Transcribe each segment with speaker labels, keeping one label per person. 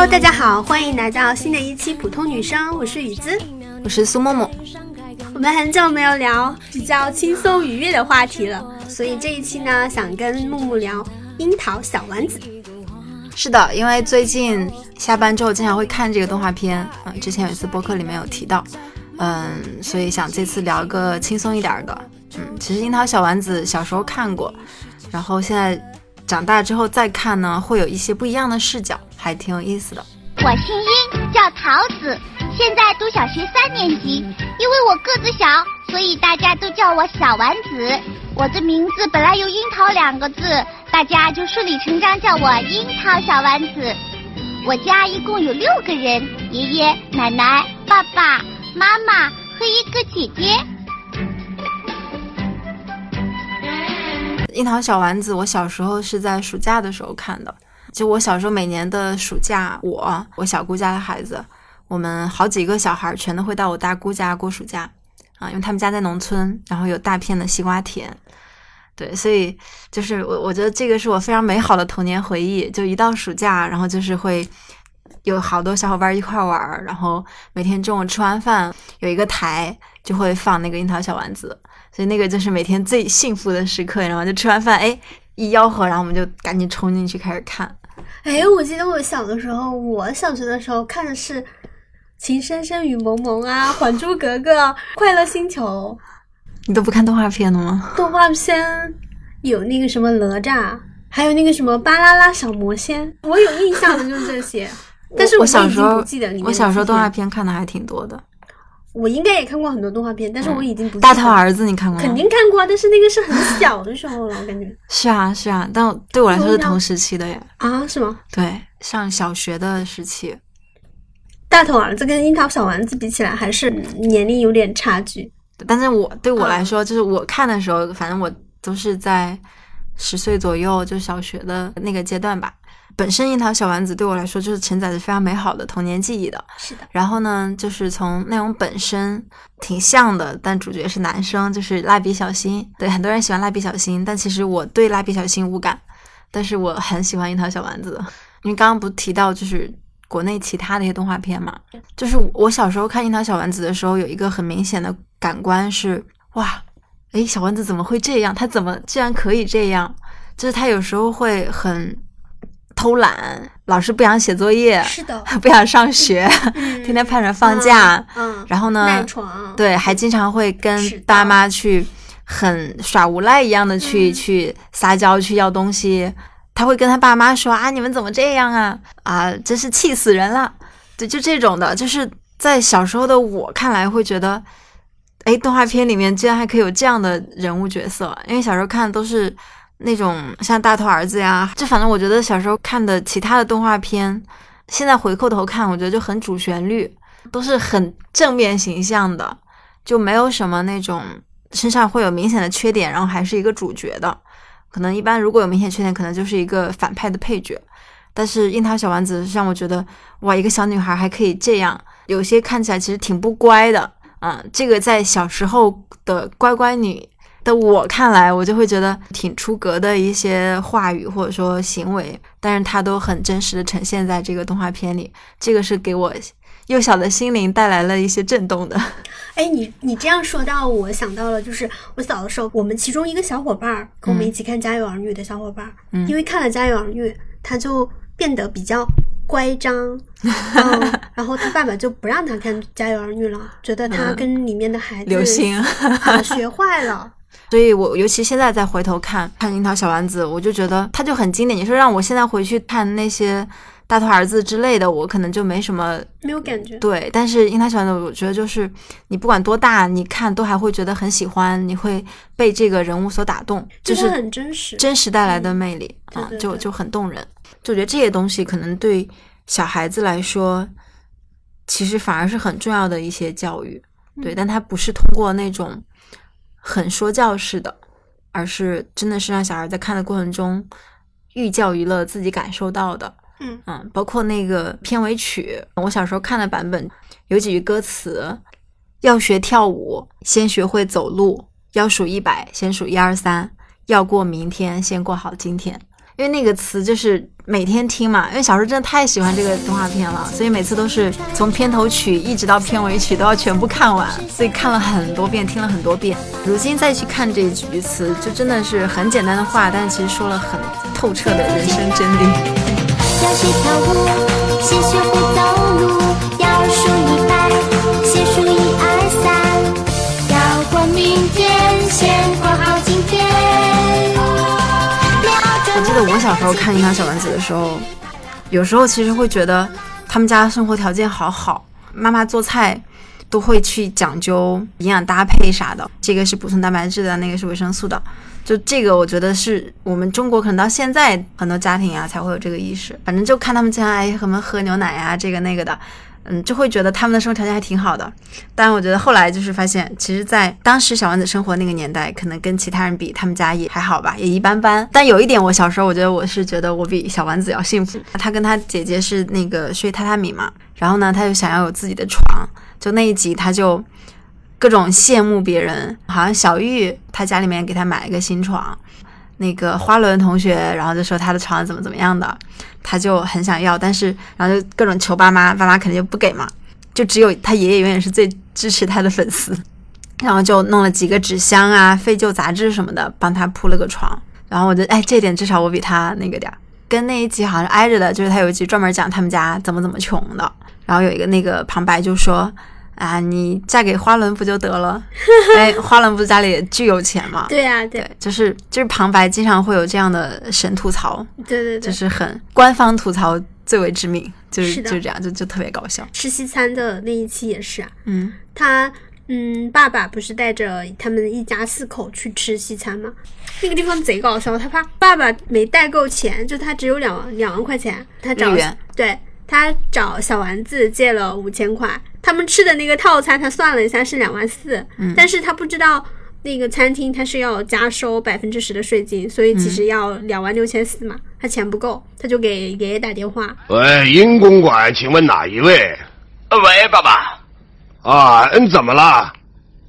Speaker 1: Hello，大家好，欢迎来到新的一期普通女生，我是雨姿，
Speaker 2: 我是苏默默。
Speaker 1: 我们很久没有聊比较轻松愉悦的话题了，所以这一期呢，想跟木木聊《樱桃小丸子》。
Speaker 2: 是的，因为最近下班之后经常会看这个动画片，嗯，之前有一次播客里面有提到，嗯，所以想这次聊个轻松一点的。嗯，其实樱桃小丸子小时候看过，然后现在长大之后再看呢，会有一些不一样的视角，还挺有意思的。
Speaker 3: 我姓殷，叫桃子，现在读小学三年级。因为我个子小，所以大家都叫我小丸子。我的名字本来有樱桃两个字，大家就顺理成章叫我樱桃小丸子。我家一共有六个人：爷爷、奶奶、爸爸妈妈和一个姐姐。
Speaker 2: 樱桃小丸子，我小时候是在暑假的时候看的。就我小时候每年的暑假，我我小姑家的孩子，我们好几个小孩全都会到我大姑家过暑假啊，因为他们家在农村，然后有大片的西瓜田。对，所以就是我我觉得这个是我非常美好的童年回忆。就一到暑假，然后就是会有好多小伙伴一块玩，然后每天中午吃完饭有一个台就会放那个樱桃小丸子。所以那个就是每天最幸福的时刻，然后就吃完饭，哎，一吆喝，然后我们就赶紧冲进去开始看。
Speaker 1: 哎，我记得我小的时候，我小学的时候看的是《情深深雨蒙蒙》啊，《还珠格格》《快乐星球》。
Speaker 2: 你都不看动画片的吗？
Speaker 1: 动画片有那个什么哪吒，还有那个什么巴啦啦小魔仙，我有印象的就是这些。但是
Speaker 2: 我小时候我小时候动画片看的还挺多的。
Speaker 1: 我应该也看过很多动画片，但是我已经不
Speaker 2: 大头儿子你看过吗？
Speaker 1: 肯定看过，但是那个是很小的时候了，我感觉。
Speaker 2: 是啊是啊，但对我来说是同时期的耶。
Speaker 1: 啊，是吗？
Speaker 2: 对，上小学的时期。
Speaker 1: 大头儿子跟樱桃小丸子比起来，还是年龄有点差距。
Speaker 2: 但是我对我来说，就是我看的时候，反正我都是在十岁左右，就小学的那个阶段吧。本身樱桃小丸子对我来说就是承载着非常美好的童年记忆的。
Speaker 1: 是的。
Speaker 2: 然后呢，就是从内容本身挺像的，但主角是男生，就是蜡笔小新。对，很多人喜欢蜡笔小新，但其实我对蜡笔小新无感。但是我很喜欢樱桃小丸子，因为刚刚不提到就是国内其他的一些动画片嘛。就是我小时候看樱桃小丸子的时候，有一个很明显的感官是，哇，诶，小丸子怎么会这样？他怎么居然可以这样？就是他有时候会很。偷懒，老是不想写作业，
Speaker 1: 是的，
Speaker 2: 不想上学，天天盼着放假，
Speaker 1: 嗯，
Speaker 2: 然后呢，
Speaker 1: 赖床，
Speaker 2: 对，还经常会跟爸妈去很耍无赖一样的去去撒娇去要东西，他会跟他爸妈说啊，你们怎么这样啊，啊，真是气死人了，对，就这种的，就是在小时候的我看来会觉得，哎，动画片里面居然还可以有这样的人物角色，因为小时候看都是。那种像大头儿子呀，就反正我觉得小时候看的其他的动画片，现在回过头看，我觉得就很主旋律，都是很正面形象的，就没有什么那种身上会有明显的缺点，然后还是一个主角的。可能一般如果有明显缺点，可能就是一个反派的配角。但是樱桃小丸子让我觉得，哇，一个小女孩还可以这样，有些看起来其实挺不乖的，嗯，这个在小时候的乖乖女。的我看来，我就会觉得挺出格的一些话语或者说行为，但是它都很真实的呈现在这个动画片里，这个是给我幼小的心灵带来了一些震动的。
Speaker 1: 哎，你你这样说到，我想到了，就是我小的时候，我们其中一个小伙伴跟我们一起看《家有儿女》的小伙伴，
Speaker 2: 嗯，
Speaker 1: 因为看了《家有儿女》，他就变得比较乖张，然后他爸爸就不让他看《家有儿女》了，觉得他跟里面的孩子
Speaker 2: 流星
Speaker 1: 学坏了。
Speaker 2: 所以，我尤其现在再回头看看樱桃小丸子，我就觉得它就很经典。你说让我现在回去看那些大头儿子之类的，我可能就没什么
Speaker 1: 没有感觉。
Speaker 2: 对，但是樱桃小丸子，我觉得就是你不管多大，你看都还会觉得很喜欢，你会被这个人物所打动，就是
Speaker 1: 很真实，
Speaker 2: 真实带来的魅力啊，就就很动人。就觉得这些东西可能对小孩子来说，其实反而是很重要的一些教育。对，但它不是通过那种。很说教式的，而是真的是让小孩在看的过程中寓教于乐，自己感受到的。
Speaker 1: 嗯
Speaker 2: 嗯，包括那个片尾曲，我小时候看的版本有几句歌词：要学跳舞，先学会走路；要数一百，先数一二三；要过明天，先过好今天。因为那个词就是每天听嘛，因为小时候真的太喜欢这个动画片了，所以每次都是从片头曲一直到片尾曲都要全部看完，所以看了很多遍，听了很多遍。如今再去看这句词，就真的是很简单的话，但是其实说了很透彻的人生真理。
Speaker 4: 要学跳舞，先学会走路，要数一百，先数一二三，要过明天，
Speaker 2: 我小时候看《樱桃小丸子》的时候，有时候其实会觉得他们家生活条件好好，妈妈做菜都会去讲究营养搭配啥的，这个是补充蛋白质的，那个是维生素的。就这个，我觉得是我们中国可能到现在很多家庭啊才会有这个意识。反正就看他们经常爱什么喝牛奶呀，这个那个的。嗯，就会觉得他们的生活条件还挺好的，但我觉得后来就是发现，其实，在当时小丸子生活那个年代，可能跟其他人比，他们家也还好吧，也一般般。但有一点，我小时候我觉得我是觉得我比小丸子要幸福。他跟他姐姐是那个睡榻榻米嘛，然后呢，他就想要有自己的床，就那一集他就各种羡慕别人，好像小玉他家里面给他买了一个新床。那个花轮同学，然后就说他的床怎么怎么样的，他就很想要，但是然后就各种求爸妈，爸妈肯定就不给嘛，就只有他爷爷永远是最支持他的粉丝，然后就弄了几个纸箱啊、废旧杂志什么的，帮他铺了个床。然后我就，哎，这点至少我比他那个点儿，跟那一集好像挨着的，就是他有一集专门讲他们家怎么怎么穷的，然后有一个那个旁白就说。啊，你嫁给花轮不就得了？哎，花轮不是家里巨有钱吗？
Speaker 1: 对呀，对，
Speaker 2: 就是就是旁白经常会有这样的神吐槽，
Speaker 1: 对对对，
Speaker 2: 就是很官方吐槽最为致命，就是就这样，就就特别搞笑。
Speaker 1: 吃西餐的那一期也是啊，
Speaker 2: 嗯，
Speaker 1: 他嗯，爸爸不是带着他们一家四口去吃西餐吗？那个地方贼搞笑，他怕爸爸没带够钱，就他只有两两万块钱，他找对。他找小丸子借了五千块，他们吃的那个套餐他算了一下是两万四，但是他不知道那个餐厅他是要加收百分之十的税金，所以其实要两万六千四嘛，他钱不够，他就给爷爷打电话。
Speaker 5: 喂，殷公馆，请问哪一位？
Speaker 6: 喂，爸爸。
Speaker 5: 啊，嗯，怎么了？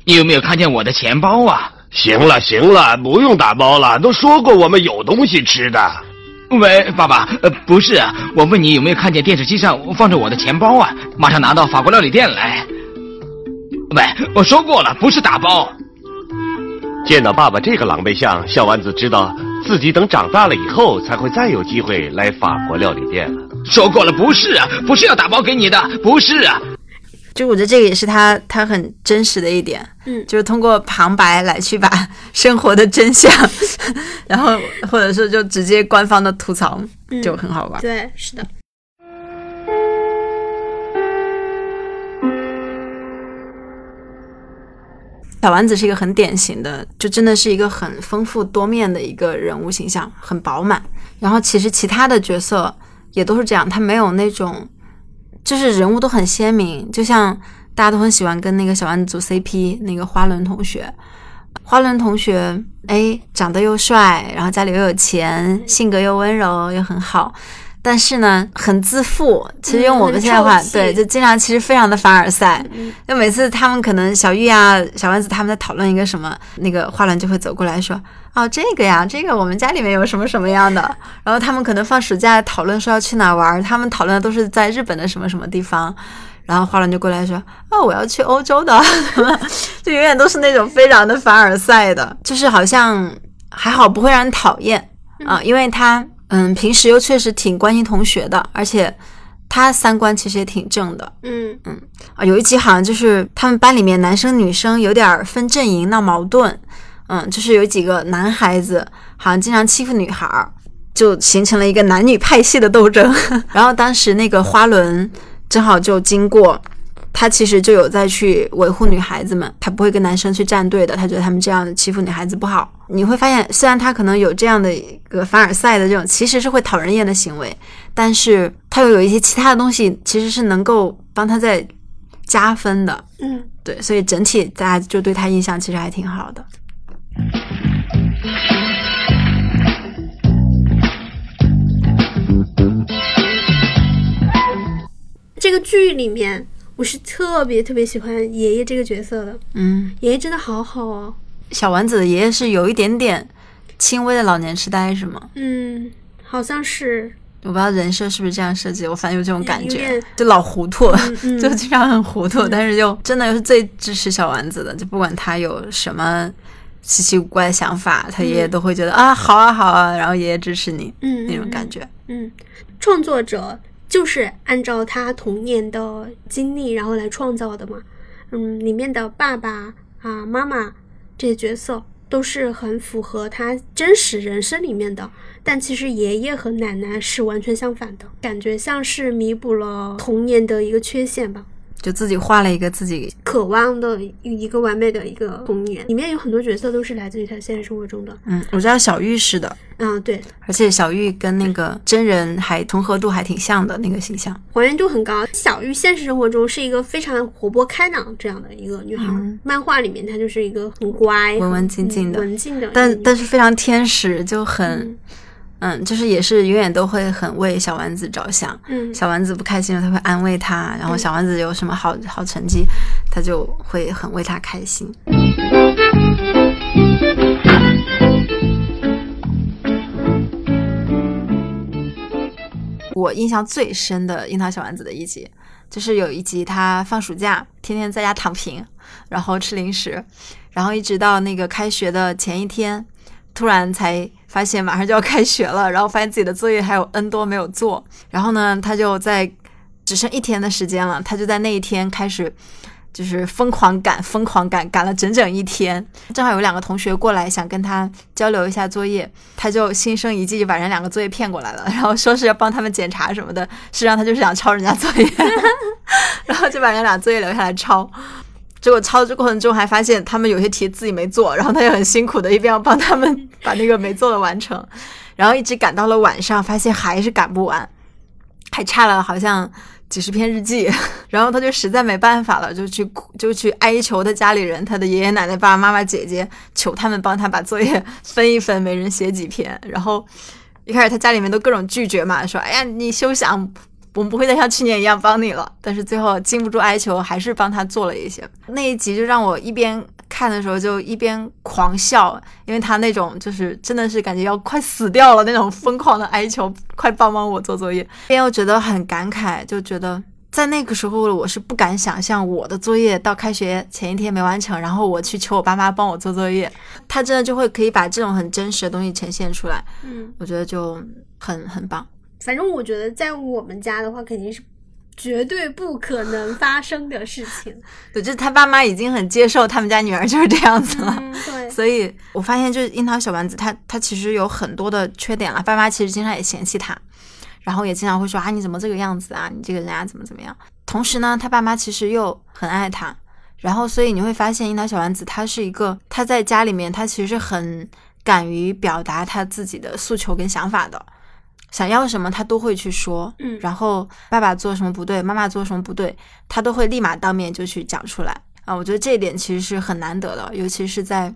Speaker 6: 你有没有看见我的钱包啊？
Speaker 5: 行了行了，不用打包了，都说过我们有东西吃的。
Speaker 6: 喂，爸爸，呃，不是啊，我问你有没有看见电视机上放着我的钱包啊？马上拿到法国料理店来。喂，我说过了，不是打包。
Speaker 5: 见到爸爸这个狼狈相，小丸子知道自己等长大了以后才会再有机会来法国料理店了。
Speaker 6: 说过了，不是啊，不是要打包给你的，不是啊。
Speaker 2: 就我觉得这个也是他他很真实的一点，
Speaker 1: 嗯，
Speaker 2: 就是通过旁白来去把 生活的真相，然后或者说就直接官方的吐槽，就很好玩。
Speaker 1: 对，是的。
Speaker 2: 小丸子是一个很典型的，就真的是一个很丰富多面的一个人物形象，很饱满。然后其实其他的角色也都是这样，他没有那种。就是人物都很鲜明，就像大家都很喜欢跟那个小丸子组 CP，那个花轮同学。花轮同学，哎，长得又帅，然后家里又有钱，性格又温柔，又很好。但是呢，很自负。其实用我们现在话，对，就经常其实非常的凡尔赛。就每次他们可能小玉啊、小丸子他们在讨论一个什么，那个花轮就会走过来说：“哦，这个呀，这个我们家里面有什么什么样的。”然后他们可能放暑假讨论说要去哪玩，他们讨论的都是在日本的什么什么地方。然后花轮就过来说：“啊，我要去欧洲的。”就永远都是那种非常的凡尔赛的，就是好像还好不会让人讨厌啊，因为他。嗯，平时又确实挺关心同学的，而且他三观其实也挺正的。
Speaker 1: 嗯
Speaker 2: 嗯啊，有一集好像就是他们班里面男生女生有点分阵营闹矛盾，嗯，就是有几个男孩子好像经常欺负女孩，就形成了一个男女派系的斗争。然后当时那个花轮正好就经过。他其实就有在去维护女孩子们，他不会跟男生去站队的，他觉得他们这样欺负女孩子不好。你会发现，虽然他可能有这样的一个凡尔赛的这种，其实是会讨人厌的行为，但是他又有一些其他的东西，其实是能够帮他在加分的。
Speaker 1: 嗯，
Speaker 2: 对，所以整体大家就对他印象其实还挺好的。
Speaker 1: 这个剧里面。我是特别特别喜欢爷爷这个角色的，
Speaker 2: 嗯，
Speaker 1: 爷爷真的好好哦。
Speaker 2: 小丸子的爷爷是有一点点轻微的老年痴呆，是吗？
Speaker 1: 嗯，好像是，
Speaker 2: 我不知道人设是不是这样设计，我反正有这种感觉就老糊涂，
Speaker 1: 嗯
Speaker 2: 就经常很糊涂，但是又真的又是最支持小丸子的，就不管他有什么稀奇古怪的想法，他爷爷都会觉得、啊好啊好啊，然后爷爷支持你，
Speaker 1: 嗯
Speaker 2: 那种感觉。
Speaker 1: 嗯，创作者就是按照他童年的经历然后来创造的嘛。嗯，里面的爸爸啊、妈妈这些角色都是很符合他真实人生里面的，但其实爷爷和奶奶是完全相反的，感觉像是弥补了童年的一个缺陷吧。
Speaker 2: 就自己画了一个自己，
Speaker 1: 渴望的一个完美的一个童年，里面有很多角色都是来自于他现实生活中的。
Speaker 2: 嗯，我知道小玉是的，
Speaker 1: 嗯，对，
Speaker 2: 而且小玉跟那个真人还重合度还挺像的那个形象。
Speaker 1: 还原度很高。小玉现实生活中是一个非常活泼开朗这样的一个女孩，漫画里面她就是一个很乖、
Speaker 2: 文文静静的。
Speaker 1: 嗯文静的
Speaker 2: 但但是非常天使，就很，嗯，就是也是永远都会很为小丸子着想。
Speaker 1: 嗯
Speaker 2: 小丸子不开心了，他会安慰他，然后小丸子有什么好好成绩，他就会很为他开心。我印象最深的樱桃小丸子的一集，就是有一集他放暑假，天天在家躺平，然后吃零食，然后一直到那个开学的前一天，突然才发现马上就要开学了，然后发现自己的作业还有 N 多没有做，然后呢，他就在只剩一天的时间了，他就在那一天开始。就是疯狂赶，疯狂赶，赶了整整一天。正好有两个同学过来想跟他交流一下作业，他就心生一计，就把人两个作业骗过来了，然后说是要帮他们检查什么的，实际上他就是想抄人家作业，然后就把人俩作业留下来抄。结果抄的过程中还发现他们有些题自己没做，然后他就很辛苦的一边要帮他们 把那个没做的完成，然后一直赶到了晚上，发现还是赶不完，还差了好像几十篇日记，然后他就实在没办法了，就去就去哀求他家里人，他的爷爷奶奶、爸爸妈妈、姐姐，求他们帮他把作业分一分，每人写几篇。然后一开始他家里面都各种拒绝嘛，说：“哎呀，你休想。”我们不会再像去年一样帮你了，但是最后禁不住哀求，还是帮他做了一些。那一集就让我一边看的时候就一边狂笑，因为他那种就是真的是感觉要快死掉了那种疯狂的哀求，快帮帮我做作业。边又觉得很感慨，就觉得在那个时候我是不敢想象我的作业到开学前一天没完成，然后我去求我爸妈帮我做作业，他真的就会可以把这种很真实的东西呈现出来。
Speaker 1: 嗯，
Speaker 2: 我觉得就很很棒。
Speaker 1: 反正我觉得在我们家的话，肯定是绝对不可能发生的事情。
Speaker 2: 对，就是他爸妈已经很接受他们家女儿就是这样子了。
Speaker 1: 嗯，对，
Speaker 2: 所以我发现，就是樱桃小丸子，他他其实有很多的缺点了。爸妈其实经常也嫌弃他，然后也经常会说啊，你怎么这个样子啊？你这个人啊，怎么怎么样？同时呢，他爸妈其实又很爱他，然后所以你会发现，樱桃小丸子他是一个他在家里面，他其实是很敢于表达他自己的诉求跟想法的。想要什么，他都会去说，
Speaker 1: 嗯
Speaker 2: 然后爸爸做什么不对，妈妈做什么不对，他都会立马当面就去讲出来啊。我觉得这一点其实是很难得的，尤其是在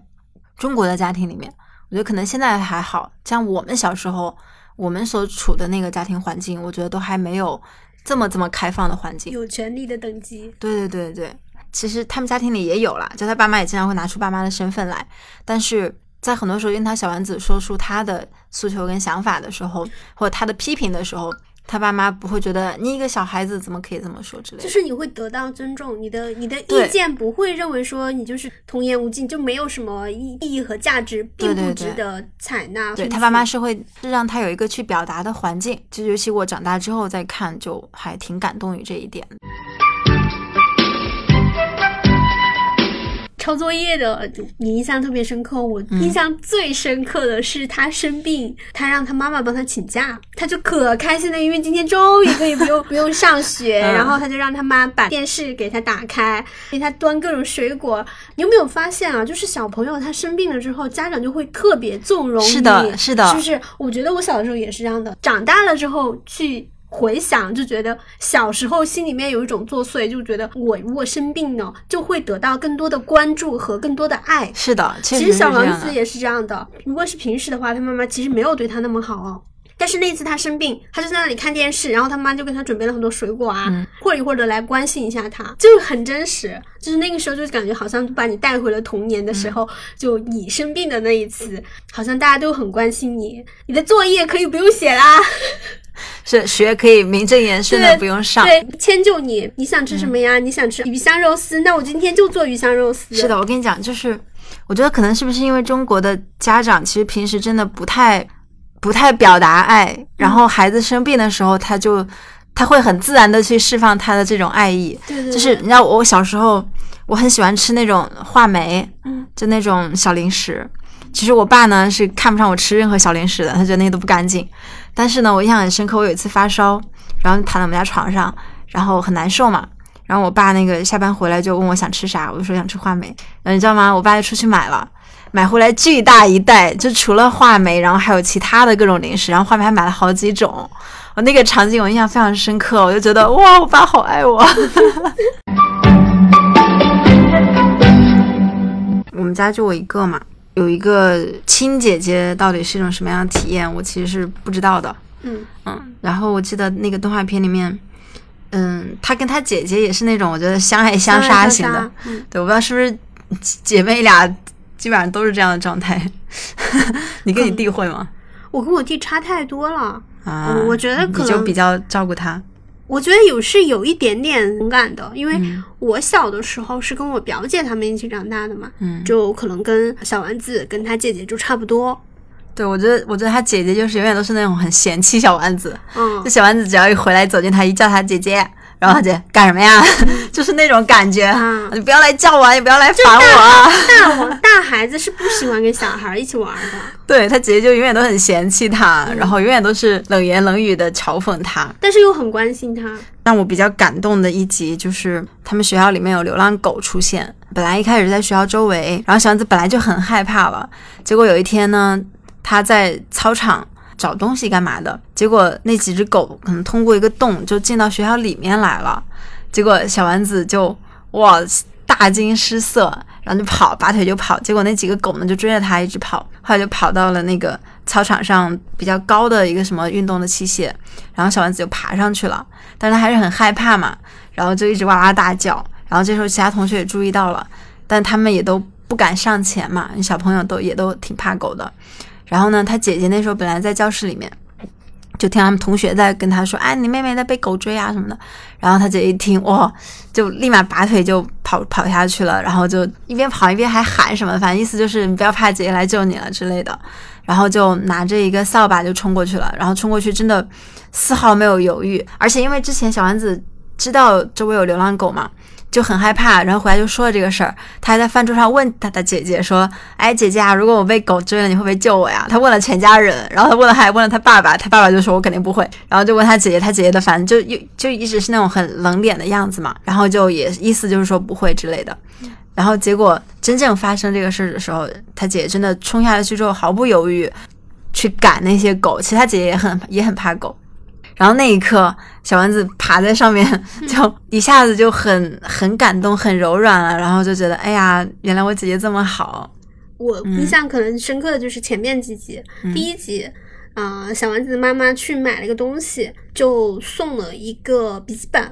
Speaker 2: 中国的家庭里面，我觉得可能现在还好像我们小时候，我们所处的那个家庭环境，我觉得都还没有这么这么开放的环境。
Speaker 1: 有权利的等级。
Speaker 2: 对对对对，其实他们家庭里也有啦，就他爸妈也经常会拿出爸妈的身份来，但是在很多时候，樱桃小丸子说出他的诉求跟想法的时候，或者他的批评的时候，他爸妈不会觉得你一个小孩子怎么可以这么说之类的。
Speaker 1: 就是你会得到尊重，你的你的意见不会认为说你就是童言无忌，就没有什么意意义和价值，并不值得采纳。
Speaker 2: 对他爸妈是会是让他有一个去表达的环境，就尤其我长大之后再看，就还挺感动于这一点。
Speaker 1: 抄作业的，你印象特别深刻。我
Speaker 2: 嗯
Speaker 1: 印象最深刻的是他生病，他让他妈妈帮他请假，他就可开心了，因为今天终于可以不用 不用上学。
Speaker 2: 嗯
Speaker 1: 然后他就让他妈把电视给他打开，给他端各种水果。你有没有发现啊？就是小朋友他生病了之后，家长就会特别纵容你。
Speaker 2: 是的是的
Speaker 1: 是不是？我觉得我小的时候也是这样的，长大了之后去。回想就觉得小时候心里面有一种作祟，就觉得我如果生病了，就会得到更多的关注和更多的爱。
Speaker 2: 是的，
Speaker 1: 其实小
Speaker 2: 这样的。
Speaker 1: 丸子也是这样的，如果是平时的话，他妈妈其实没有对他那么好哦。但是那次他生病，他就在那里看电视，然后他妈就给他准备了很多水果啊，或一或的来关心一下他，就很真实。就是那个时候就感觉好像把你带回了童年的时候，就你生病的那一次，好像大家都很关心你，你的作业可以不用写啦。
Speaker 2: 是学可以名正言顺的不用上，
Speaker 1: 对，迁就你。你想吃什么呀？你想吃鱼香肉丝，那我今天就做鱼香肉丝。
Speaker 2: 是的，我跟你讲，就是我觉得可能是不是因为中国的家长其实平时真的不太不太表达爱，然后孩子生病的时候，他就他会很自然的去释放他的这种爱意。
Speaker 1: 对对。
Speaker 2: 就是你知道，我小时候我很喜欢吃那种话梅，嗯，就那种小零食。其实我爸呢是看不上我吃任何小零食的，他觉得那些都不干净。但是呢，我印象很深刻，我有一次发烧，然后躺在我们家床上，然后很难受嘛。然后我爸那个下班回来就问我想吃啥，我就说想吃话梅。然后你知道吗？我爸就出去买了，买回来巨大一袋，就除了话梅，然后还有其他的各种零食，然后话梅还买了好几种。我那个场景我印象非常深刻，我就觉得哇，我爸好爱我。我们家就我一个嘛。有一个亲姐姐到底是一种什么样的体验，我其实是不知道的。
Speaker 1: 嗯
Speaker 2: 嗯，然后我记得那个动画片里面，嗯，她跟她姐姐也是那种我觉得相爱相杀型的。
Speaker 1: 嗯，
Speaker 2: 对，我不知道是不是姐妹俩基本上都是这样的状态。你跟你弟会吗？
Speaker 1: 我跟我弟差太多了啊！我觉得可能
Speaker 2: 就比较照顾他。
Speaker 1: 我觉得有是有一点点同感的，因为我小的时候是跟我表姐他们一起长大的嘛，
Speaker 2: 嗯，
Speaker 1: 就可能跟小丸子跟她姐姐就差不多。
Speaker 2: 对，我觉得我觉得她姐姐就是永远都是那种很嫌弃小丸子，
Speaker 1: 嗯，
Speaker 2: 就小丸子只要一回来走进她一叫她姐姐。然后他姐干什么呀？就是那种感觉，你不要来叫我，也不要来烦我
Speaker 1: 啊！大大孩子是不喜欢跟小孩一起玩的。
Speaker 2: 对他姐姐就永远都很嫌弃他，然后永远都是冷言冷语的嘲讽他，
Speaker 1: 但是又很关心他。
Speaker 2: 让我比较感动的一集就是他们学校里面有流浪狗出现，本来一开始在学校周围，然后小丸子本来就很害怕了，结果有一天呢，他在操场。找东西干嘛的？结果那几只狗可能通过一个洞就进到学校里面来了。结果小丸子就哇大惊失色，然后就跑，拔腿就跑。结果那几个狗呢就追着他一直跑，后来就跑到了那个操场上比较高的一个什么运动的器械，然后小丸子就爬上去了，但他还是很害怕嘛，然后就一直哇哇大叫。然后这时候其他同学也注意到了，但他们也都不敢上前嘛，小朋友都也都挺怕狗的。然后呢，他姐姐那时候本来在教室里面，就听他们同学在跟他说：“哎，你妹妹在被狗追啊什么的。”然后他姐一听，哇，就立马拔腿就跑跑下去了，然后就一边跑一边还喊什么，反正意思就是你不要怕，姐姐来救你了之类的。然后就拿着一个扫把就冲过去了，然后冲过去真的丝毫没有犹豫，而且因为之前小丸子知道周围有流浪狗嘛。就很害怕，然后回来就说了这个事儿。他还在饭桌上问他的姐姐说：“哎，姐姐啊，如果我被狗追了，你会不会救我呀？”他问了全家人，然后他问了还问了他爸爸，他爸爸就说：“我肯定不会。”然后就问他姐姐，他姐姐的反正就又就一直是那种很冷脸的样子嘛。然后就也意思就是说不会之类的。然后结果真正发生这个事儿的时候，他姐姐真的冲下去之后毫不犹豫去赶那些狗。其实他姐姐也很也很怕狗。然后那一刻，小丸子爬在上面，就一下子就很很感动，很柔软了。然后就觉得，哎呀，原来我姐姐这么好。
Speaker 1: 我印象可能深刻的就是前面几集，第一集，啊，小丸子的妈妈去买了个东西，就送了一个笔记本，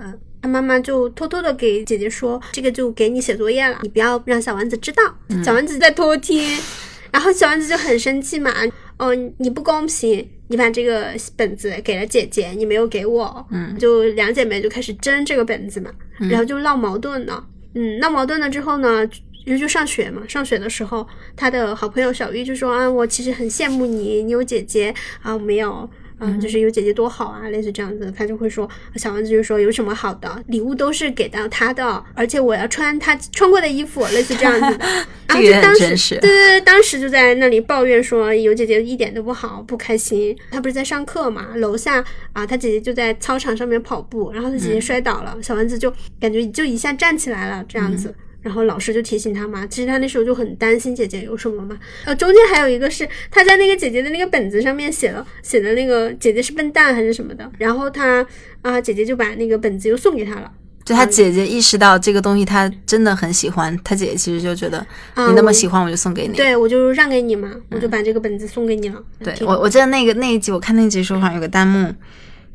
Speaker 1: 他妈妈就偷偷的给姐姐说，这个就给你写作业了，你不要让小丸子知道。小丸子在偷听，然后小丸子就很生气嘛，哦，你不公平。你把这个本子给了姐姐，你没有给我，
Speaker 2: 嗯，
Speaker 1: 就两姐妹就开始争这个本子嘛，然后就闹矛盾了，嗯，闹矛盾了之后呢，就就上学嘛，上学的时候，他的好朋友小玉就说啊，我其实很羡慕你，你有姐姐啊，我没有。嗯，就是有姐姐多好啊，类似这样子，他就会说，小丸子就说有什么好的礼物都是给到他的，而且我要穿他穿过的衣服，类似这样子的。然后就当时，对对对，当时就在那里抱怨说有姐姐一点都不好，不开心。他不是在上课嘛，楼下啊，他姐姐就在操场上面跑步，然后他姐姐摔倒了，小丸子就感觉就一下站起来了，这样子。然后老师就提醒他嘛，其实他那时候就很担心姐姐有什么嘛。呃，中间还有一个是他在那个姐姐的那个本子上面写了写的那个姐姐是笨蛋还是什么的，然后他啊姐姐就把那个本子又送给他了，
Speaker 2: 就他姐姐意识到这个东西，他真的很喜欢。他姐姐其实就觉得你那么喜欢，我就送给你。
Speaker 1: 对，我就让给你嘛，我就把这个本子送给你了。
Speaker 2: 对我，我记得那个那一集，我看那一集时候好像有个弹幕，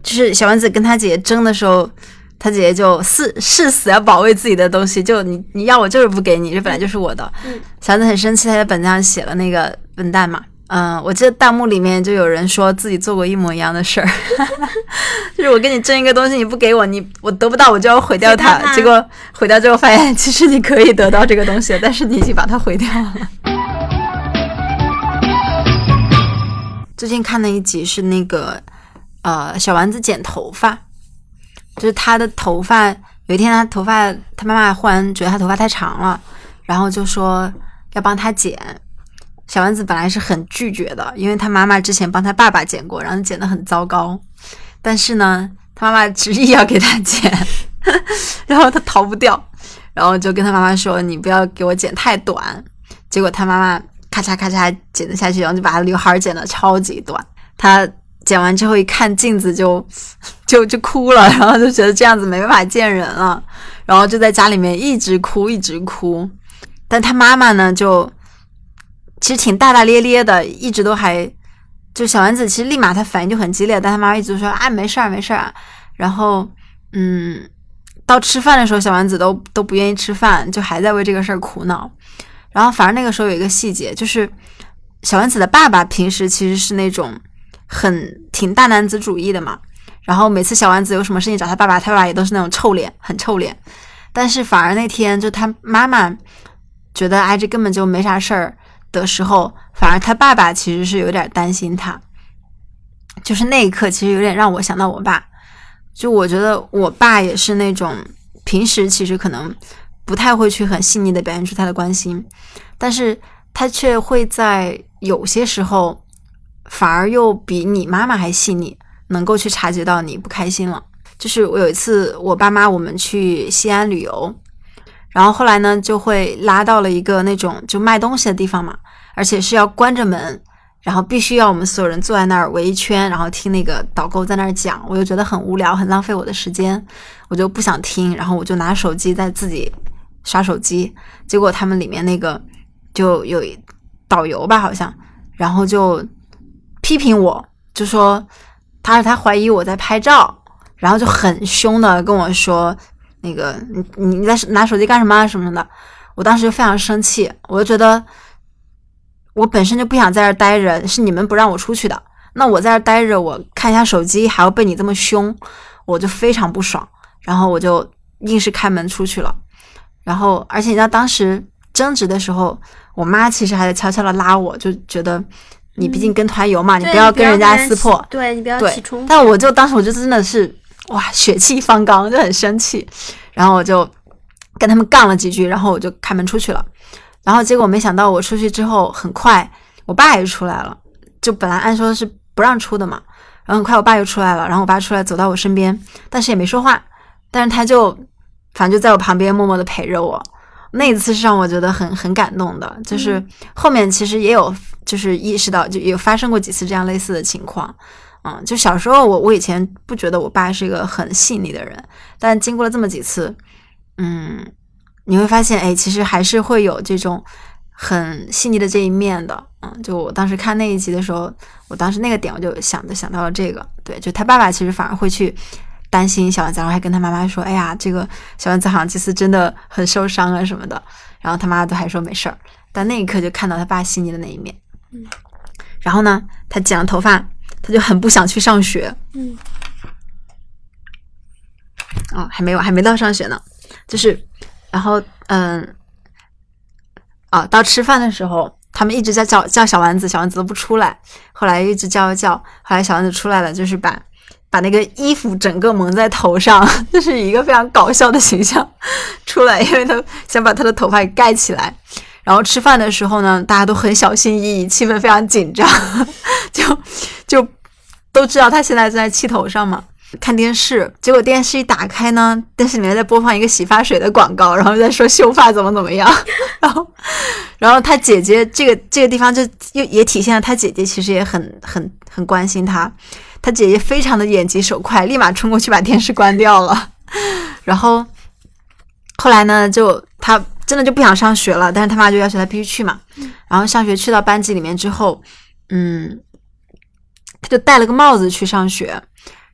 Speaker 2: 就是小丸子跟他姐姐争的时候，他姐姐就誓誓死要保卫自己的东西，就你你要我就是不给你，这本来就是我的。小丸子很生气，他在本子上写了那个笨蛋嘛。嗯，我记得弹幕里面就有人说自己做过一模一样的事儿，就是我跟你争一个东西，你不给我，你我得不到，我就要毁掉它。结果毁掉之后发现，其实你可以得到这个东西，但是你已经把它毁掉了。最近看的一集是那个呃小丸子剪头发，就是他的头发有一天他头发他妈妈忽然觉得他头发太长了，然后就说要帮他剪。小丸子本来是很拒绝的，因为他妈妈之前帮他爸爸剪过，然后剪得很糟糕。但是呢，他妈妈执意要给他剪，然后他逃不掉，然后就跟他妈妈说：“你不要给我剪太短。”结果他妈妈咔嚓咔嚓剪了下去，然后就把他刘海剪得超级短。他剪完之后一看镜子就就就哭了，然后就觉得这样子没办法见人了，然后就在家里面一直哭一直哭。但他妈妈呢就。其实挺大大咧咧的，一直都还就小丸子，其实立马他反应就很激烈，但他妈妈一直说啊没事儿没事儿，然后嗯，到吃饭的时候，小丸子都都不愿意吃饭，就还在为这个事儿苦恼。然后反正那个时候有一个细节，就是小丸子的爸爸平时其实是那种很挺大男子主义的嘛，然后每次小丸子有什么事情找他爸爸，他爸爸也都是那种臭脸，很臭脸。但是反而那天就他妈妈觉得哎这根本就没啥事儿。的时候，反而他爸爸其实是有点担心他，就是那一刻，其实有点让我想到我爸。就我觉得我爸也是那种平时其实可能不太会去很细腻的表现出他的关心，但是他却会在有些时候反而又比你妈妈还细腻，能够去察觉到你不开心了。就是我有一次我爸妈我们去西安旅游。然后后来呢，就会拉到了一个那种就卖东西的地方嘛，而且是要关着门，然后必须要我们所有人坐在那儿围一圈，然后听那个导购在那儿讲。我就觉得很无聊，很浪费我的时间，我就不想听。然后我就拿手机在自己刷手机。结果他们里面那个就有导游吧，好像，然后就批评我，就说他说他怀疑我在拍照，然后就很凶的跟我说。那个你你在拿手机干什么什么的？我当时就非常生气，我就觉得我本身就不想在这待着，是你们不让我出去的。那我在这待着，我看一下手机还要被你这么凶，我就非常不爽。然后我就硬是开门出去了。然后而且你知道当时争执的时候，我妈其实还在悄悄的拉我，就觉得你毕竟跟团游嘛，你不要跟人家撕破，
Speaker 1: 对你不要起冲突。
Speaker 2: 但我就当时我就真的是。哇，血气方刚，就很生气，然后我就跟他们杠了几句，然后我就开门出去了。然后结果没想到，我出去之后很快，我爸也出来了。就本来按说是不让出的嘛，然后很快我爸又出来了。然后我爸出来走到我身边，但是也没说话，但是他就反正就在我旁边默默的陪着我。那一次是让我觉得很很感动的，就是后面其实也有就是意识到，就有发生过几次这样类似的情况。嗯，就小时候我我以前不觉得我爸是一个很细腻的人，但经过了这么几次，嗯，你会发现，哎，其实还是会有这种很细腻的这一面的。嗯，就我当时看那一集的时候，我当时那个点我就想着想到了这个，对，就他爸爸其实反而会去担心小丸子，然后还跟他妈妈说，哎呀，这个小丸子好像这次真的很受伤啊什么的，然后他妈都还说没事儿，但那一刻就看到他爸细腻的那一面。嗯，然后呢，他剪了头发。他就很不想去上学，
Speaker 1: 嗯，
Speaker 2: 哦，还没有，还没到上学呢，就是，然后，嗯，啊，到吃饭的时候，他们一直在叫叫小丸子，小丸子都不出来，后来一直叫叫，后来小丸子出来了，就是把把那个衣服整个蒙在头上，就是一个非常搞笑的形象 出来，因为他想把他的头发盖起来。然后吃饭的时候呢，大家都很小心翼翼，气氛非常紧张，就就都知道他现在在气头上嘛。看电视，结果电视一打开呢，电视里面在播放一个洗发水的广告，然后在说秀发怎么怎么样。然后，然后他姐姐这个这个地方就又也体现了他姐姐其实也很很很关心他，他姐姐非常的眼疾手快，立马冲过去把电视关掉了。然后后来呢，就他真的就不想上学了，但是他妈就要求他必须去嘛。然后上学去到班级里面之后，嗯，他就戴了个帽子去上学。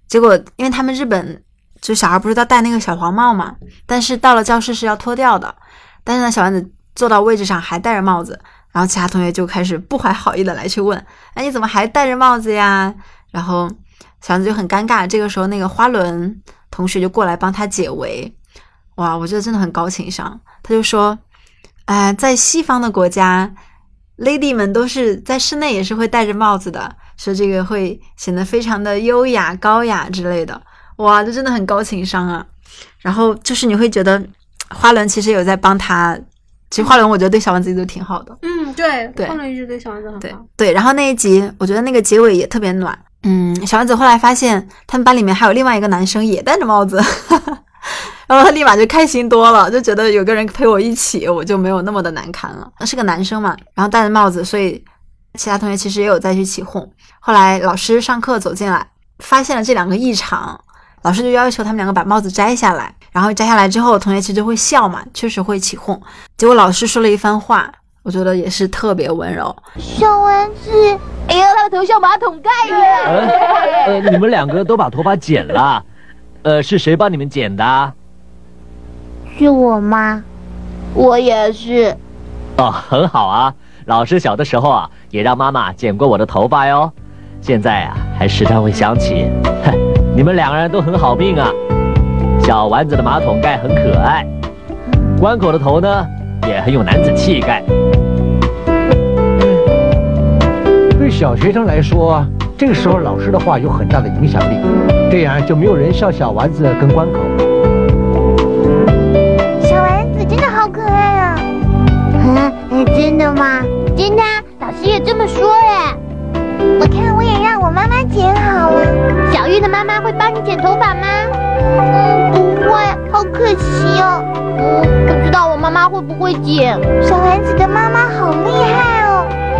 Speaker 2: 结果因为他们日本就小孩不是都戴那个小黄帽嘛，但是到了教室是要脱掉的。但是呢，小丸子坐到位置上还戴着帽子，然后其他同学就开始不怀好意的来去问：“哎，你怎么还戴着帽子呀？”然后小丸子就很尴尬。这个时候，那个花轮同学就过来帮他解围。哇，我觉得真的很高情商。他就说：“哎，在西方的国家，lady 们都是在室内也是会戴着帽子的，说这个会显得非常的优雅、高雅之类的。”哇，这真的很高情商啊。然后就是你会觉得。花轮其实有在帮他，其实花轮我觉得对小丸子一直都挺好的。
Speaker 1: 嗯，对，花轮一直对小丸子很
Speaker 2: 好。对，然后那一集我觉得那个结尾也特别暖。嗯，小丸子后来发现他们班里面还有另外一个男生也戴着帽子，然后他立马就开心多了，就觉得有个人陪我一起，我就没有那么的难堪了。是个男生嘛，然后戴着帽子，所以其他同学其实也有再去起哄。后来老师上课走进来，发现了这两个异常。老师就要求他们两个把帽子摘下来，然后摘下来之后，同学其实就会笑嘛，确实会起哄。结果老师说了一番话，我觉得也是特别温柔。
Speaker 3: 小丸子，
Speaker 7: 哎呀，他的头像马桶盖
Speaker 8: 耶！呃，你们两个都把头发剪了，呃，是谁帮你们剪的？
Speaker 3: 是我妈？
Speaker 7: 我也是。
Speaker 8: 哦，很好啊。老师小的时候啊，也让妈妈剪过我的头发哟。现在啊，还时常会想起。哼。你们两个人都很好命啊！小丸子的马桶盖很可爱，关口的头呢也很有男子气概。
Speaker 9: 小学生来说，这个时候老师的话有很大的影响力，这样就没有人笑小丸子跟关口。
Speaker 3: 小丸子真的好可爱啊！嗯，真的吗？真的，老师也这么说耶。我看我也让我妈妈剪好了。小玉的妈妈会帮你剪头发吗？嗯，不会，好可惜哦。
Speaker 7: 嗯，不知道我妈妈会不会剪。
Speaker 3: 小丸子的妈妈好厉害哦。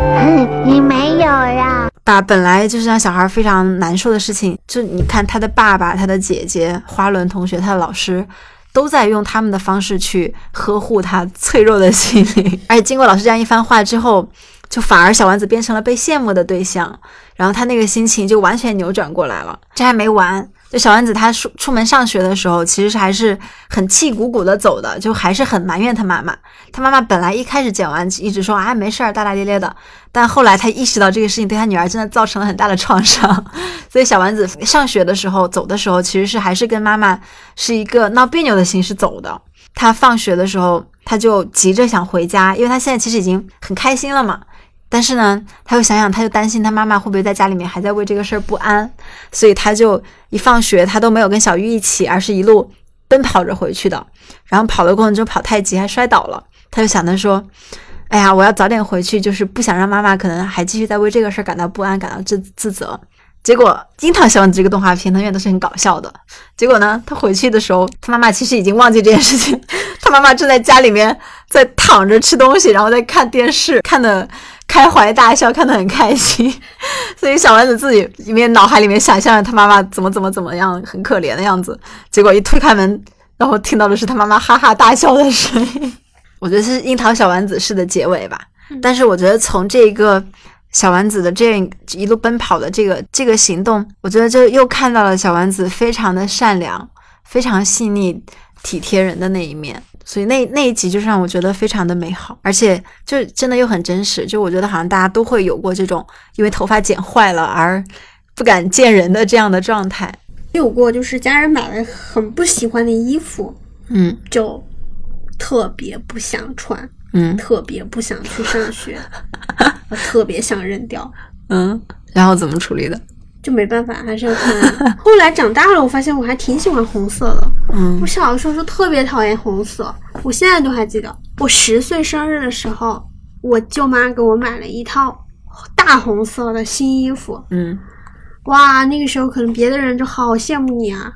Speaker 3: 你没有呀？
Speaker 2: 把本来就是让小孩非常难受的事情，就你看他的爸爸、他的姐姐、花轮同学、他的老师，都在用他们的方式去呵护他脆弱的心灵。而且经过老师这样一番话之后。就反而小丸子变成了被羡慕的对象，然后他那个心情就完全扭转过来了。这还没完，就小丸子他出出门上学的时候，其实还是很气鼓鼓的走的，就还是很埋怨他妈妈。他妈妈本来一开始剪完一直说啊没事儿，大大咧咧的，但后来他意识到这个事情对他女儿真的造成了很大的创伤，所以小丸子上学的时候走的时候，其实是还是跟妈妈是一个闹别扭的形式走的。他放学的时候，他就急着想回家，因为他现在其实已经很开心了嘛。但是呢，他又想想，他就担心他妈妈会不会在家里面还在为这个事儿不安，所以他就一放学，他都没有跟小玉一起，而是一路奔跑着回去的。然后跑的过程中跑太急，还摔倒了。他就想着说：“哎呀，我要早点回去，就是不想让妈妈可能还继续在为这个事儿感到不安，感到自自责。”结果樱桃小丸子这个动画片，它永远都是很搞笑的。结果呢，他回去的时候，他妈妈其实已经忘记这件事情，他妈妈正在家里面在躺着吃东西，然后在看电视，看的开怀大笑，看得很开心。所以小丸子自己里面脑海里面想象着他妈妈怎么怎么怎么样，很可怜的样子。结果一推开门，然后听到的是他妈妈哈哈大笑的声音。我觉得是樱桃小丸子式的结尾吧。但是我觉得从这个。小丸子的这一路奔跑的这个这个行动，我觉得就又看到了小丸子非常的善良、非常细腻、体贴人的那一面。所以那那一集就是让我觉得非常的美好，而且就真的又很真实。就我觉得好像大家都会有过这种因为头发剪坏了而不敢见人的这样的状态。
Speaker 1: 有过就是家人买了很不喜欢的衣服，
Speaker 2: 嗯，
Speaker 1: 就特别不想穿。
Speaker 2: 嗯，
Speaker 1: 特别不想去上学，特别想扔掉。
Speaker 2: 嗯，然后怎么处理的？
Speaker 1: 就没办法，还是要看。后来长大了，我发现我还挺喜欢红色的。
Speaker 2: 嗯，
Speaker 1: 我小的时候是特别讨厌红色，我现在都还记得。我十岁生日的时候，我舅妈给我买了一套大红色的新衣服。
Speaker 2: 嗯，
Speaker 1: 哇，那个时候可能别的人就好羡慕你啊，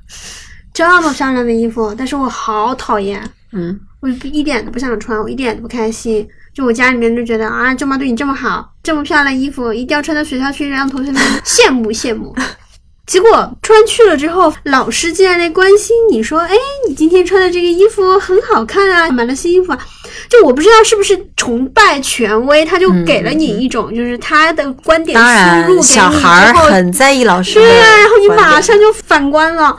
Speaker 1: 这么漂亮的衣服，但是我好讨厌。
Speaker 2: 嗯。
Speaker 1: 我一点都不想穿，我一点都不开心。就我家里面就觉得啊，舅妈对你这么好，这么漂亮的衣服一定要穿到学校去，让同学们羡慕羡慕。结果穿去了之后，老师竟然来关心你说：“哎，你今天穿的这个衣服很好看啊，买了新衣服啊。”就我不知道是不是崇拜权威，他就给了你一种就是他的观点输入给你
Speaker 2: 小孩很在意老师
Speaker 1: 对呀，然后你马上就反观了。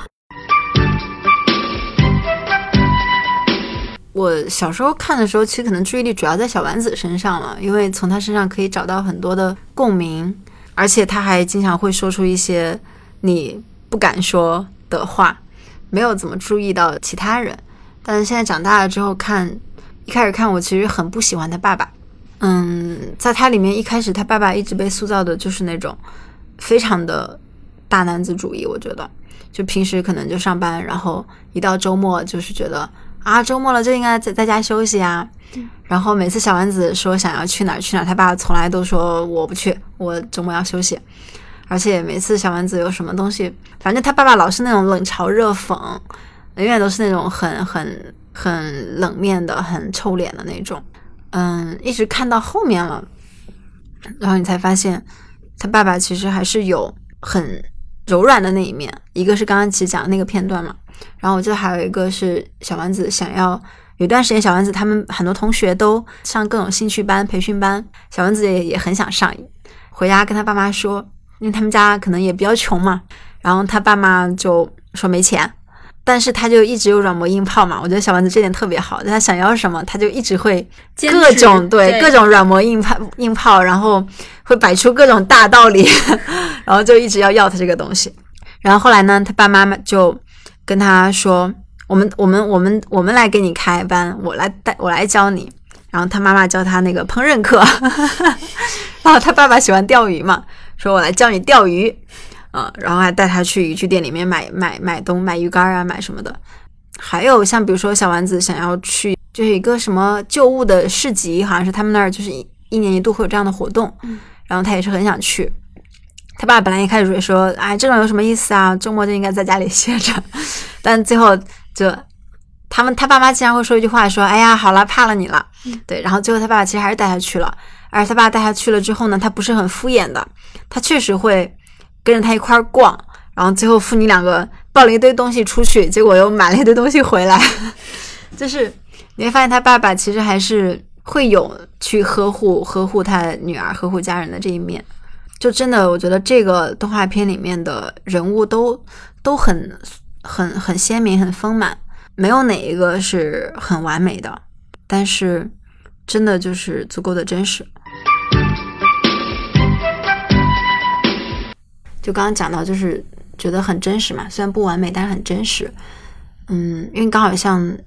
Speaker 2: 我小时候看的时候，其实可能注意力主要在小丸子身上了，因为从他身上可以找到很多的共鸣，而且他还经常会说出一些你不敢说的话，没有怎么注意到其他人。但是现在长大了之后看，一开始看我其实很不喜欢他爸爸。嗯，在他里面一开始他爸爸一直被塑造的就是那种非常的大男子主义，我觉得就平时可能就上班，然后一到周末就是觉得。啊，周末了就应该在在家休息啊。然后每次小丸子说想要去哪儿去哪儿，他爸从来都说我不去，我周末要休息。而且每次小丸子有什么东西，反正他爸爸老是那种冷嘲热讽，永远都是那种很很很冷面的、很臭脸的那种。嗯，一直看到后面了，然后你才发现他爸爸其实还是有很柔软的那一面。一个是刚刚其实讲的那个片段嘛。然后我记得还有一个是小丸子想要有段时间，小丸子他们很多同学都上各种兴趣班、培训班，小丸子也也很想上。回家跟他爸妈说，因为他们家可能也比较穷嘛，然后他爸妈就说没钱，但是他就一直有软磨硬泡嘛。我觉得小丸子这点特别好，他想要什么，他就一直会各种对各种软磨硬泡硬泡，然后会摆出各种大道理，然后就一直要要他这个东西。然后后来呢，他爸妈妈就。跟他说，我们我们我们我们来给你开班，我来带我来教你。然后他妈妈教他那个烹饪课，然后他爸爸喜欢钓鱼嘛，说我来教你钓鱼，啊，然后还带他去渔具店里面买买买东买鱼竿啊，买什么的。还有像比如说小丸子想要去，就是一个什么旧物的市集，好像是他们那儿就是一一年一度会有这样的活动，然后他也是很想去。他爸本来一开始说：“哎，这种有什么意思啊？周末就应该在家里歇着。”但最后就他们他爸妈经常会说一句话：“说哎呀，好了，怕了你了。”对，然后最后他爸爸其实还是带他去了。而他爸带他去了之后呢，他不是很敷衍的，他确实会跟着他一块儿逛，然后最后父女两个抱了一堆东西出去，结果又买了一堆东西回来。就是你会发现他爸爸其实还是会有去呵护呵护他女儿、呵护家人的这一面。就真的，我觉得这个动画片里面的人物都都很很很鲜明、很丰满，没有哪一个是很完美的，但是真的就是足够的真实。就刚刚讲到，就是觉得很真实嘛，虽然不完美，但是很真实。嗯，因为刚好像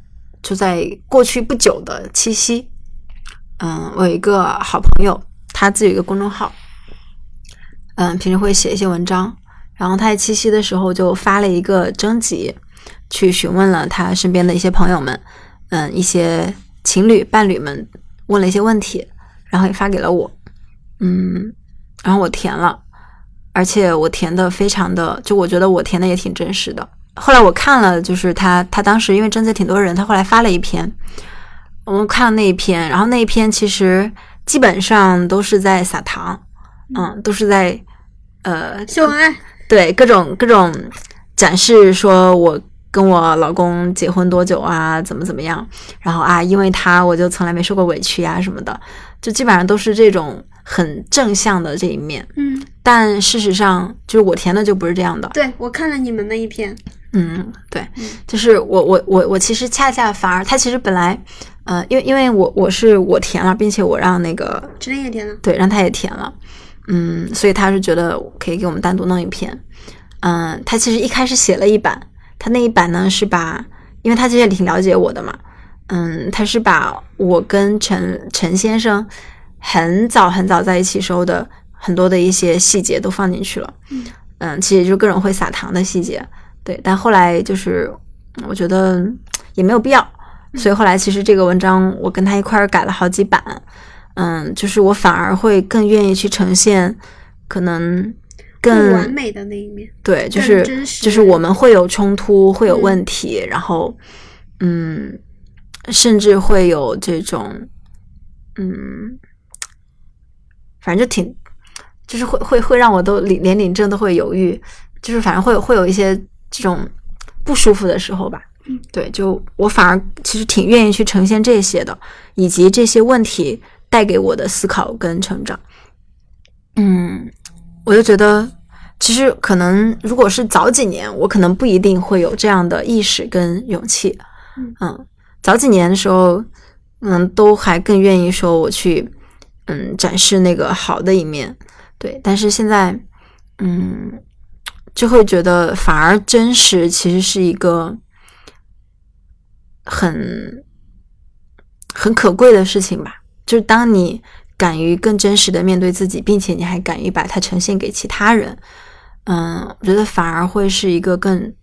Speaker 2: 就在过去不久的七夕，嗯，我有一个好朋友，他自己有一个公众号。嗯，平时会写一些文章，然后他在七夕的时候就发了一个征集，去询问了他身边的一些朋友们，嗯，一些情侣伴侣们问了一些问题，然后也发给了我，嗯，然后我填了，而且我填的非常的，就我觉得我填的也挺真实的。后来我看了，就是他他当时因为征集挺多人，他后来发了一篇，我们看了那一篇，然后那一篇其实基本上都是在撒糖。嗯，都是在，呃，
Speaker 1: 秀恩爱，
Speaker 2: 对各种各种展示，说我跟我老公结婚多久啊，怎么怎么样，然后啊，因为他我就从来没受过委屈呀什么的，就基本上都是这种很正向的这一面。
Speaker 1: 嗯，
Speaker 2: 但事实上，就是我填的就不是这样的。
Speaker 1: 对我看了你们那一篇，
Speaker 2: 嗯，对，就是我我我我其实恰恰反而他其实本来，呃，因为因为我我是我填了，并且我让那个
Speaker 1: 知恋也填了，
Speaker 2: 对，让他也填了。嗯，所以他是觉得可以给我们单独弄一篇。嗯，他其实一开始写了一版，他那一版呢是把，因为他其实也挺了解我的嘛。嗯，他是把我跟陈陈先生很早很早在一起时候的很多的一些细节都放进去了。嗯，其实就各种会撒糖的细节。对，但后来就是我觉得也没有必要，所以后来其实这个文章我跟他一块儿改了好几版。嗯，就是我反而会更愿意去呈现，可能更
Speaker 1: 完美的那一面。
Speaker 2: 对，就是就是我们会有冲突，会有问题，然后嗯，甚至会有这种嗯，反正就挺，就是会会会让我都连连领证都会犹豫。就是反正会有会有一些这种不舒服的时候吧。
Speaker 1: 嗯，
Speaker 2: 对，就我反而其实挺愿意去呈现这些的，以及这些问题带给我的思考跟成长。嗯，我就觉得，其实可能如果是早几年，我可能不一定会有这样的意识跟勇气。
Speaker 1: 嗯
Speaker 2: 早几年的时候，嗯，都还更愿意说我去，嗯，展示那个好的一面。对，但是现在，嗯，就会觉得反而真实其实是一个很很可贵的事情吧。就是当你敢于更真实的面对自己，并且你还敢于把它呈现给其他人，嗯，我觉得反而会是一个更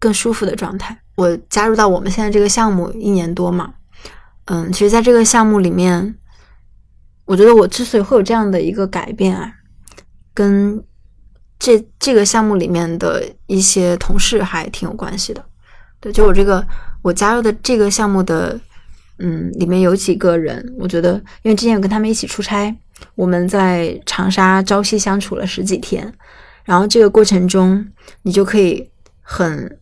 Speaker 2: 更舒服的状态。我加入到我们现在这个项目一年多嘛，嗯，其实在这个项目里面，我觉得我之所以会有这样的一个改变啊，跟这这个项目里面的一些同事还挺有关系的。对，就我这个我加入的这个项目的，嗯，里面有几个人，我觉得因为之前有跟他们一起出差，我们在长沙、朝夕相处了十几天，然后这个过程中，你就可以很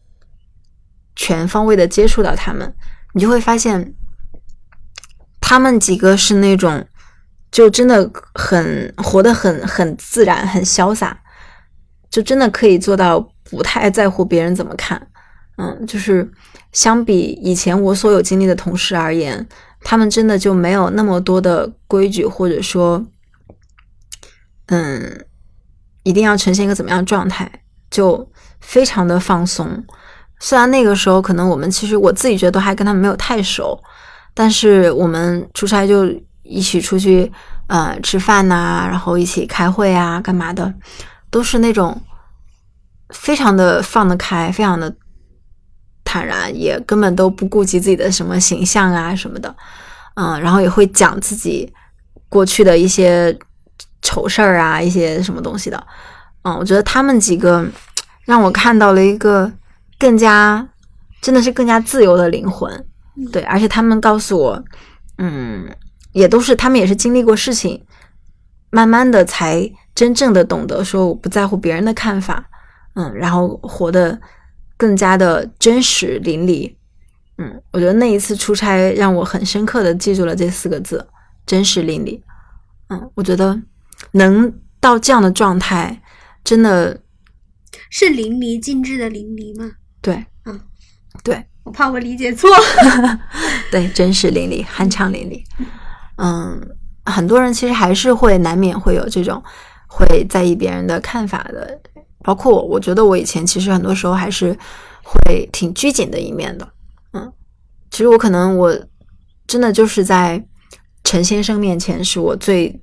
Speaker 2: 全方位的接触到他们，你就会发现，他们几个是那种就真的很活得很很自然、很潇洒，就真的可以做到不太在乎别人怎么看。嗯，就是相比以前我所有经历的同事而言，他们真的就没有那么多的规矩，或者说，嗯，一定要呈现一个怎么样状态，就非常的放松。虽然那个时候可能我们其实我自己觉得都还跟他们没有太熟，但是我们出差就一起出去呃吃饭呐、然后一起开会啊，干嘛的，都是那种非常的放得开，非常的坦然，也根本都不顾及自己的什么形象啊什么的，嗯，然后也会讲自己过去的一些丑事儿啊，一些什么东西的，嗯，我觉得他们几个让我看到了一个更加真的是更加自由的灵魂，对，而且他们告诉我，嗯，也都是他们也是经历过事情，慢慢的才真正的懂得说我不在乎别人的看法，嗯，然后活得更加的真实淋漓，嗯，我觉得那一次出差让我很深刻的记住了这四个字：真实淋漓。嗯，我觉得能到这样的状态，真的
Speaker 1: 是淋漓尽致的淋漓吗？
Speaker 2: 对，
Speaker 1: 嗯，
Speaker 2: 对，
Speaker 1: 我怕我理解错。
Speaker 2: 对，真实淋漓，酣畅淋漓。嗯，很多人其实还是会难免会有这种会在意别人的看法的，包括我。我觉得我以前其实很多时候还是会挺拘谨的一面的。嗯，其实我可能我真的就是在陈先生面前是我最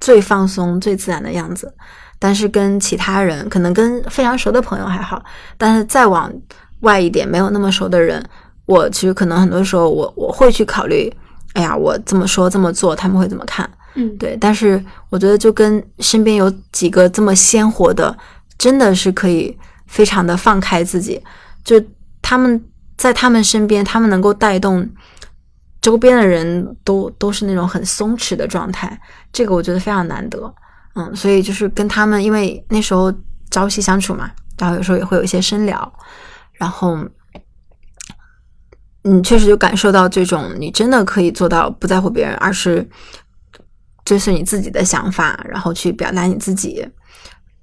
Speaker 2: 最放松、最自然的样子，但是跟其他人，可能跟非常熟的朋友还好，但是再往外一点，没有那么熟的人，我其实可能很多时候我我会去考虑，哎呀，我这么说这么做，他们会怎么看？
Speaker 1: 嗯，
Speaker 2: 对。但是我觉得就跟身边有几个这么鲜活的，真的是可以非常的放开自己，就他们在他们身边，他们能够带动周边的人都都是那种很松弛的状态，这个我觉得非常难得。嗯，所以就是跟他们，因为那时候朝夕相处嘛，然后有时候也会有一些深聊，然后，你，确实就感受到这种你真的可以做到不在乎别人，而是追随你自己的想法，然后去表达你自己，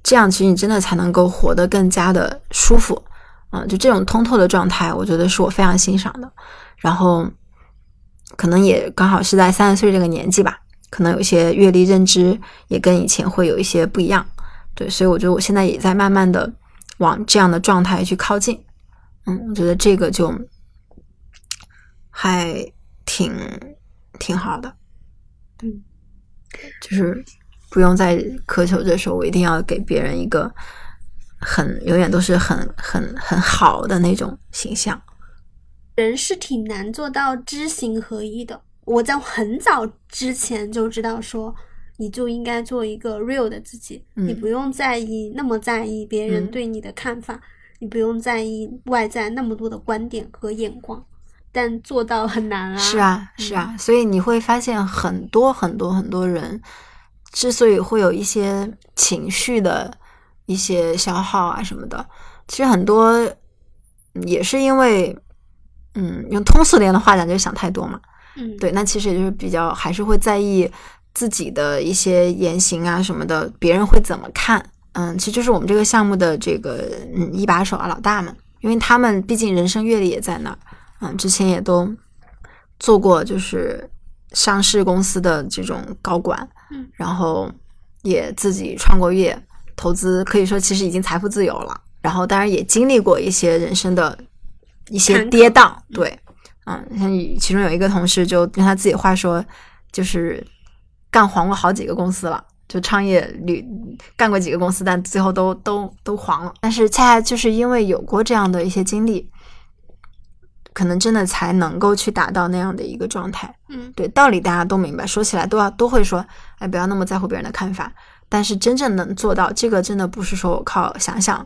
Speaker 2: 这样其实你真的才能够活得更加的舒服。嗯，就这种通透的状态，我觉得是我非常欣赏的。然后，可能也刚好是在三十岁这个年纪吧。可能有一些阅历认知也跟以前会有一些不一样，对，所以我觉得我现在也在慢慢的往这样的状态去靠近，嗯，我觉得这个就还挺挺好的，
Speaker 1: 嗯，
Speaker 2: 就是不用再苛求着说我一定要给别人一个很永远都是很很很好的那种形象，
Speaker 1: 人是挺难做到知行合一的。我在很早之前就知道说，你就应该做一个 real 的自己，
Speaker 2: 嗯。
Speaker 1: 你不用在意那么在意别人
Speaker 2: 嗯。
Speaker 1: 对你的看法，你不用在意外在那么多的观点和眼光，但做到很难啊。
Speaker 2: 是啊，是啊，所以你会发现很多很多很多人之所以会有一些情绪的一些消耗啊什么的。其实很多也是因为，嗯，用通俗点的话讲，就是想太多嘛。
Speaker 1: 嗯，
Speaker 2: 对，那其实也就是比较还是会在意自己的一些言行啊什么的，别人会怎么看。嗯，其实就是我们这个项目的这个嗯一把手啊老大们，因为他们毕竟人生阅历也在那儿，嗯，之前也都做过就是上市公司的这种高管，
Speaker 1: 嗯，
Speaker 2: 然后也自己创过业，投资可以说其实已经财富自由了。然后当然也经历过一些人生的一些跌宕，对，嗯，像其中有一个同事就用他自己话说，就是干黄过好几个公司了，就创业旅干过几个公司，但最后都都都黄了。但是恰恰就是因为有过这样的一些经历，可能真的才能够去达到那样的一个状态。
Speaker 1: 嗯，
Speaker 2: 对，道理大家都明白，说起来都要都会说，哎，不要那么在乎别人的看法。但是真正能做到这个，真的不是说我靠想想。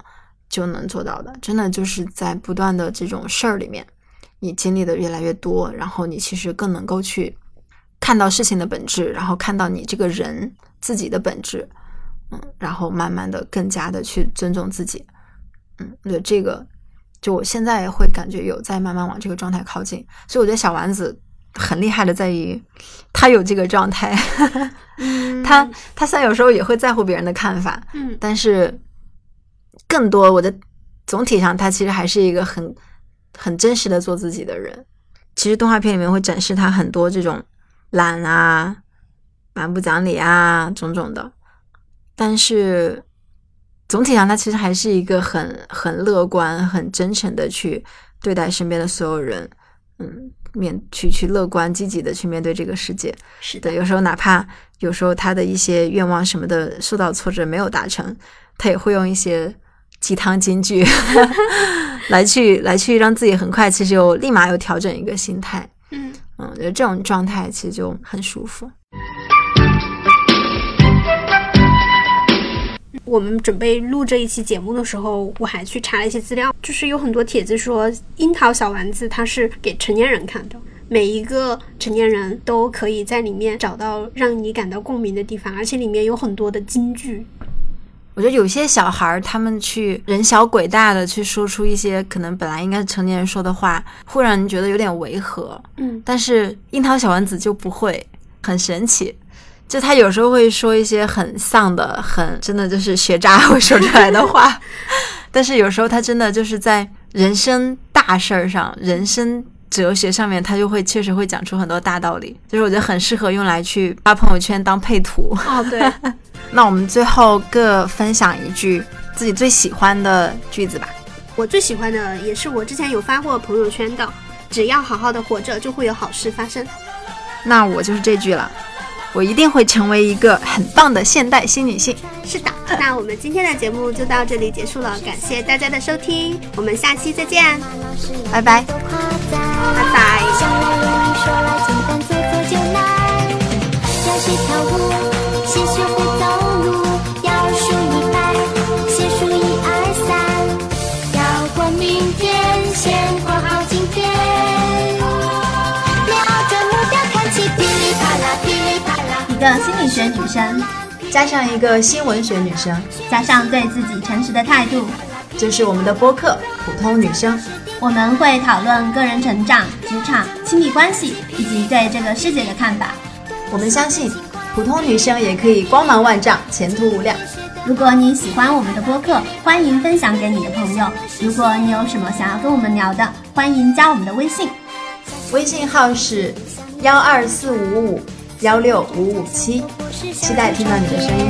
Speaker 2: 就能做到的，真的就是在不断的这种事儿里面，你经历的越来越多，然后你其实更能够去看到事情的本质，然后看到你这个人自己的本质，嗯，然后慢慢的更加的去尊重自己，嗯，我觉得这个就我现在会感觉有在慢慢往这个状态靠近，所以我觉得小丸子很厉害的在于他有这个状态，他他虽然有时候也会在乎别人的看法，
Speaker 1: 嗯，
Speaker 2: 但是。更多，我的总体上，他其实还是一个很很真实的做自己的人。其实动画片里面会展示他很多这种懒啊、蛮不讲理啊种种的，但是总体上，他其实还是一个很很乐观、很真诚的去对待身边的所有人。嗯，面去去乐观积极的去面对这个世界。
Speaker 1: 是的，
Speaker 2: 有时候哪怕有时候他的一些愿望什么的受到挫折没有达成，他也会用一些。鸡汤金句，来去来去让自己很快，其实又立马又调整一个心态。
Speaker 1: 嗯
Speaker 2: 嗯，觉得这种状态其实就很舒服。
Speaker 1: 我们准备录这一期节目的时候，我还去查了一些资料，就是有很多帖子说《樱桃小丸子》它是给成年人看的，每一个成年人都可以在里面找到让你感到共鸣的地方，而且里面有很多的金句。
Speaker 2: 我觉得有些小孩儿，他们去人小鬼大的去说出一些可能本来应该是成年人说的话，会让人觉得有点违和。
Speaker 1: 嗯，
Speaker 2: 但是樱桃小丸子就不会，很神奇。就他有时候会说一些很丧的、很真的就是学渣会说出来的话，但是有时候他真的就是在人生大事儿上、人生哲学上面，他就会确实会讲出很多大道理。就是我觉得很适合用来去发朋友圈当配图。
Speaker 1: 哦，对。
Speaker 2: 那我们最后各分享一句自己最喜欢的句子吧。
Speaker 1: 我最喜欢的也是我之前有发过朋友圈的，只要好好的活着，就会有好事发生。
Speaker 2: 那我就是这句了，我一定会成为一个很棒的现代新女性。
Speaker 1: 是的，那我们今天的节目就到这里结束了，感谢大家的收听，我们下期再见，
Speaker 2: 拜拜，
Speaker 1: 拜
Speaker 4: 拜。先学会
Speaker 10: 个心理学女生，
Speaker 2: 加上一个新闻学女生，
Speaker 10: 加上对自己诚实的态度，
Speaker 2: 这是我们的播客《普通女生》。
Speaker 10: 我们会讨论个人成长、职场、亲密关系以及对这个世界的看法。
Speaker 2: 我们相信。普通女生也可以光芒万丈，前途无量。
Speaker 10: 如果你喜欢我们的播客，欢迎分享给你的朋友。如果你有什么想要跟我们聊的，欢迎加我们的微信，
Speaker 2: 微信号是幺二四五五幺六五五七，期待听到你的声音。